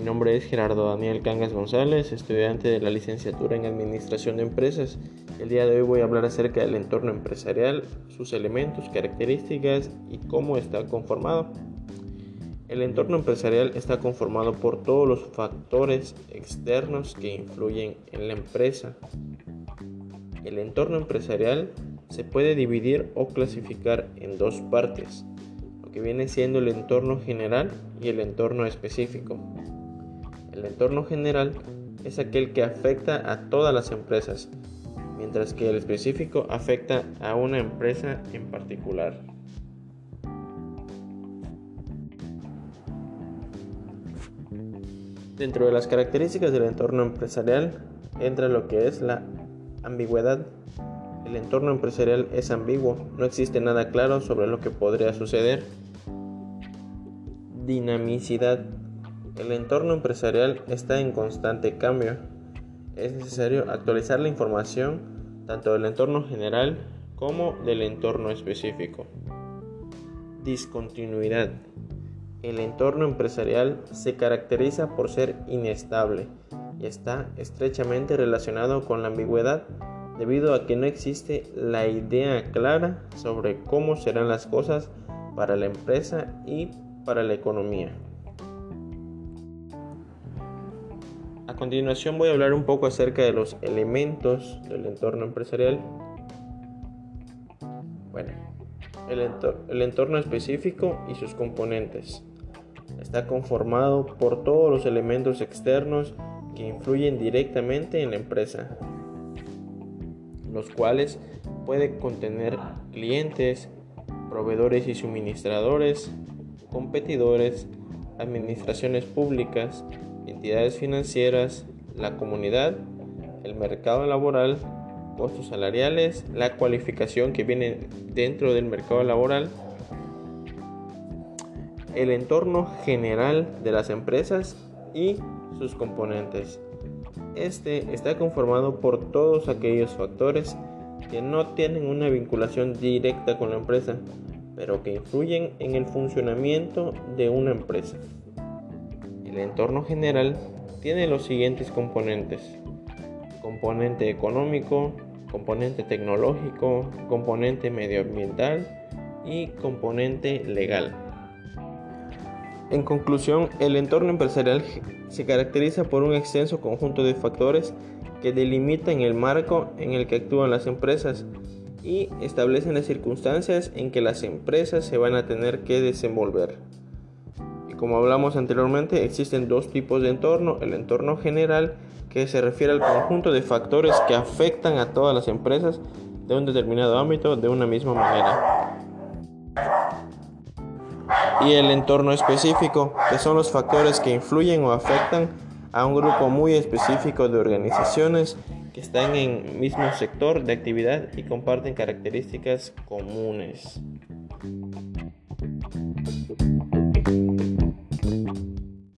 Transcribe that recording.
nombre es Gerardo Daniel Cangas González, estudiante de la licenciatura en Administración de Empresas. El día de hoy voy a hablar acerca del entorno empresarial, sus elementos, características y cómo está conformado. El entorno empresarial está conformado por todos los factores externos que influyen en la empresa. El entorno empresarial se puede dividir o clasificar en dos partes que viene siendo el entorno general y el entorno específico. El entorno general es aquel que afecta a todas las empresas, mientras que el específico afecta a una empresa en particular. Dentro de las características del entorno empresarial entra lo que es la ambigüedad. El entorno empresarial es ambiguo, no existe nada claro sobre lo que podría suceder Dinamicidad. El entorno empresarial está en constante cambio. Es necesario actualizar la información tanto del entorno general como del entorno específico. Discontinuidad. El entorno empresarial se caracteriza por ser inestable y está estrechamente relacionado con la ambigüedad debido a que no existe la idea clara sobre cómo serán las cosas para la empresa y para la economía. A continuación voy a hablar un poco acerca de los elementos del entorno empresarial. Bueno, el, entorno específico y sus componentes. Está conformado por todos los elementos externos que influyen directamente en la empresa, los cuales pueden contener clientes, proveedores y suministradores, competidores, administraciones públicas, entidades financieras, la comunidad, el mercado laboral, costos salariales, la cualificación que viene dentro del mercado laboral, el entorno general de las empresas y sus componentes. Este está conformado por todos aquellos factores que no tienen una vinculación directa con la empresa, pero que influyen en el funcionamiento de una empresa. El entorno general tiene los siguientes componentes. Componente económico, componente tecnológico, componente medioambiental y componente legal. En conclusión, el entorno empresarial se caracteriza por un extenso conjunto de factores que delimitan el marco en el que actúan las empresas y establecen las circunstancias en que las empresas se van a tener que desenvolver. Como hablamos anteriormente, existen dos tipos de entorno. El entorno general, que se refiere al conjunto de factores que afectan a todas las empresas de un determinado ámbito de una misma manera. Y el entorno específico, que son los factores que influyen o afectan a un grupo muy específico de organizaciones que están en el mismo sector de actividad y comparten características comunes.